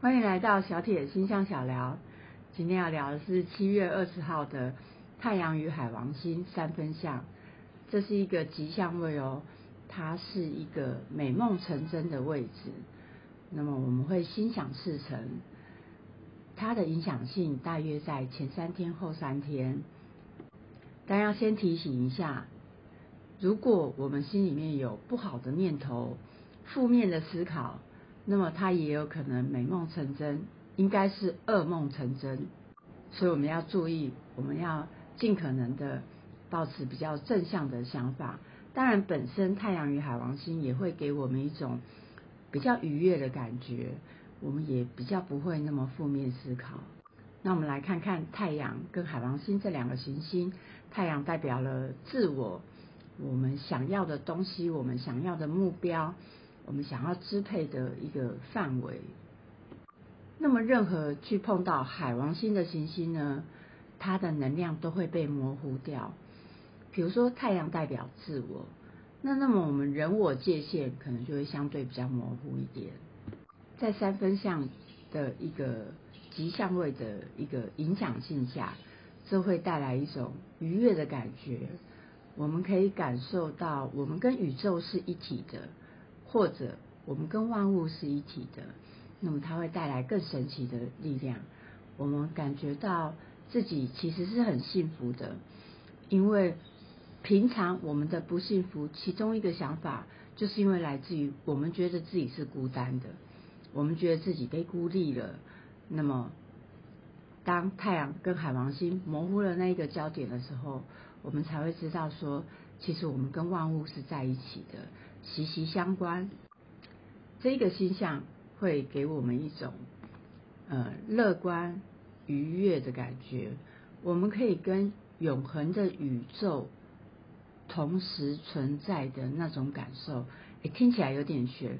欢迎来到小铁星象小聊。今天要聊的是七月二十号的太阳与海王星三分相，这是一个吉祥位哦，它是一个美梦成真的位置。那么我们会心想事成，它的影响性大约在前三天后三天。但要先提醒一下，如果我们心里面有不好的念头、负面的思考。那么它也有可能美梦成真，应该是噩梦成真，所以我们要注意，我们要尽可能的保持比较正向的想法。当然，本身太阳与海王星也会给我们一种比较愉悦的感觉，我们也比较不会那么负面思考。那我们来看看太阳跟海王星这两个行星，太阳代表了自我，我们想要的东西，我们想要的目标。我们想要支配的一个范围，那么任何去碰到海王星的行星呢，它的能量都会被模糊掉。比如说太阳代表自我，那那么我们人我界限可能就会相对比较模糊一点。在三分相的一个吉相位的一个影响性下，这会带来一种愉悦的感觉。我们可以感受到，我们跟宇宙是一体的。或者我们跟万物是一体的，那么它会带来更神奇的力量。我们感觉到自己其实是很幸福的，因为平常我们的不幸福，其中一个想法就是因为来自于我们觉得自己是孤单的，我们觉得自己被孤立了。那么当太阳跟海王星模糊了那一个焦点的时候，我们才会知道说，其实我们跟万物是在一起的。息息相关，这个星象会给我们一种呃乐观愉悦的感觉。我们可以跟永恒的宇宙同时存在的那种感受，诶，听起来有点悬。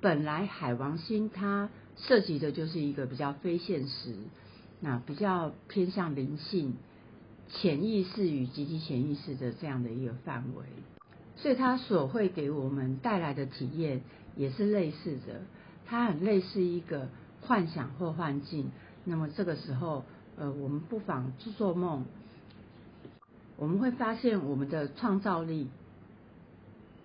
本来海王星它涉及的就是一个比较非现实，那比较偏向灵性、潜意识与集体潜意识的这样的一个范围。所以它所会给我们带来的体验也是类似的，它很类似一个幻想或幻境。那么这个时候，呃，我们不妨去做梦，我们会发现我们的创造力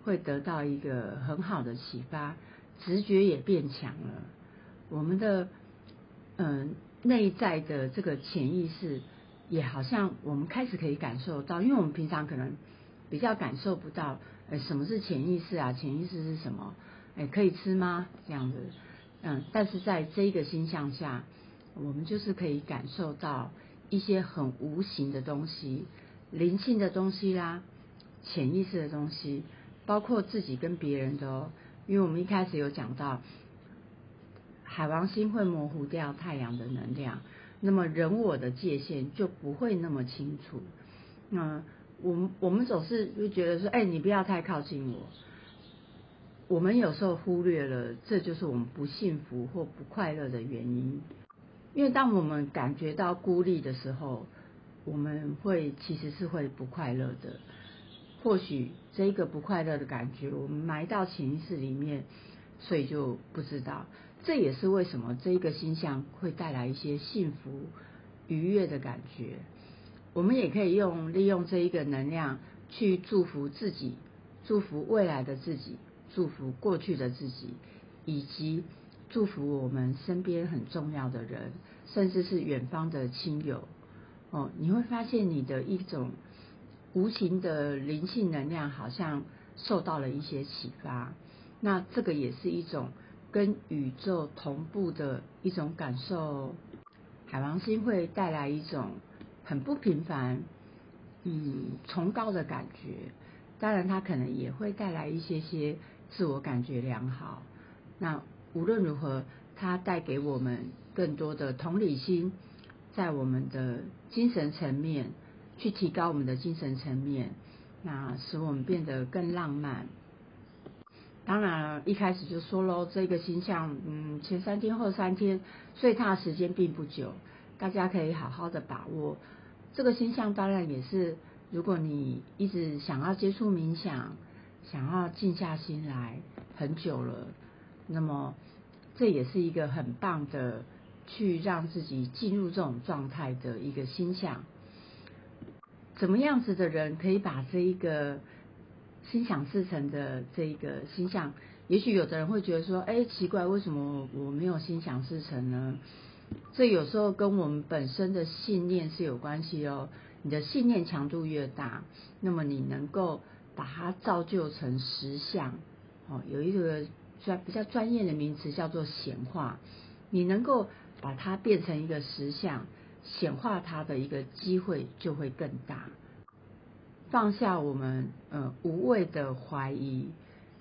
会得到一个很好的启发，直觉也变强了。我们的嗯内在的这个潜意识也好像我们开始可以感受到，因为我们平常可能。比较感受不到，呃，什么是潜意识啊？潜意识是什么？哎，可以吃吗？这样子，嗯，但是在这个星象下，我们就是可以感受到一些很无形的东西，灵性的东西啦，潜意识的东西，包括自己跟别人的。因为我们一开始有讲到，海王星会模糊掉太阳的能量，那么人我的界限就不会那么清楚。那我们我们总是就觉得说，哎，你不要太靠近我。我们有时候忽略了，这就是我们不幸福或不快乐的原因。因为当我们感觉到孤立的时候，我们会其实是会不快乐的。或许这个不快乐的感觉，我们埋到潜意识里面，所以就不知道。这也是为什么这一个星象会带来一些幸福愉悦的感觉。我们也可以用利用这一个能量去祝福自己，祝福未来的自己，祝福过去的自己，以及祝福我们身边很重要的人，甚至是远方的亲友。哦，你会发现你的一种无形的灵性能量好像受到了一些启发。那这个也是一种跟宇宙同步的一种感受。海王星会带来一种。很不平凡，嗯，崇高的感觉。当然，它可能也会带来一些些自我感觉良好。那无论如何，它带给我们更多的同理心，在我们的精神层面去提高我们的精神层面，那使我们变得更浪漫。当然，一开始就说喽，这个星象，嗯，前三天后三天，所以它的时间并不久。大家可以好好的把握这个星象，当然也是，如果你一直想要接触冥想，想要静下心来很久了，那么这也是一个很棒的去让自己进入这种状态的一个心象。怎么样子的人可以把这一个心想事成的这一个心象？也许有的人会觉得说，哎，奇怪，为什么我没有心想事成呢？这有时候跟我们本身的信念是有关系哦。你的信念强度越大，那么你能够把它造就成实相。哦，有一个专比较专业的名词叫做显化。你能够把它变成一个实相，显化它的一个机会就会更大。放下我们呃无谓的怀疑。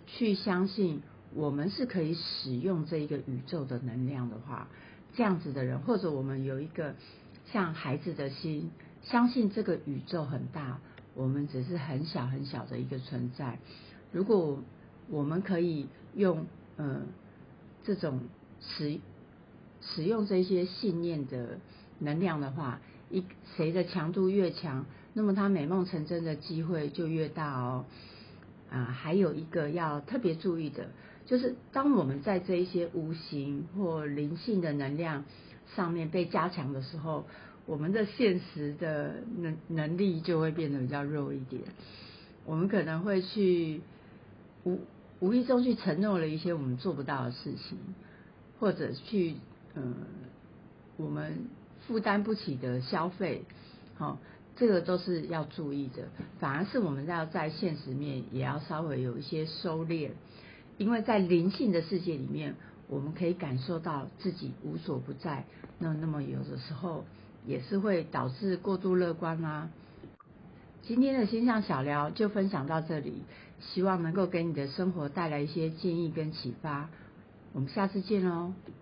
去相信我们是可以使用这一个宇宙的能量的话，这样子的人，或者我们有一个像孩子的心，相信这个宇宙很大，我们只是很小很小的一个存在。如果我们可以用呃这种使使用这些信念的能量的话，一谁的强度越强，那么他美梦成真的机会就越大哦。啊，还有一个要特别注意的，就是当我们在这一些无形或灵性的能量上面被加强的时候，我们的现实的能能力就会变得比较弱一点。我们可能会去无无意中去承诺了一些我们做不到的事情，或者去嗯我们负担不起的消费，好。这个都是要注意的，反而是我们要在现实面也要稍微有一些收敛，因为在灵性的世界里面，我们可以感受到自己无所不在。那那么有的时候也是会导致过度乐观啦。今天的星象小聊就分享到这里，希望能够给你的生活带来一些建议跟启发。我们下次见喽。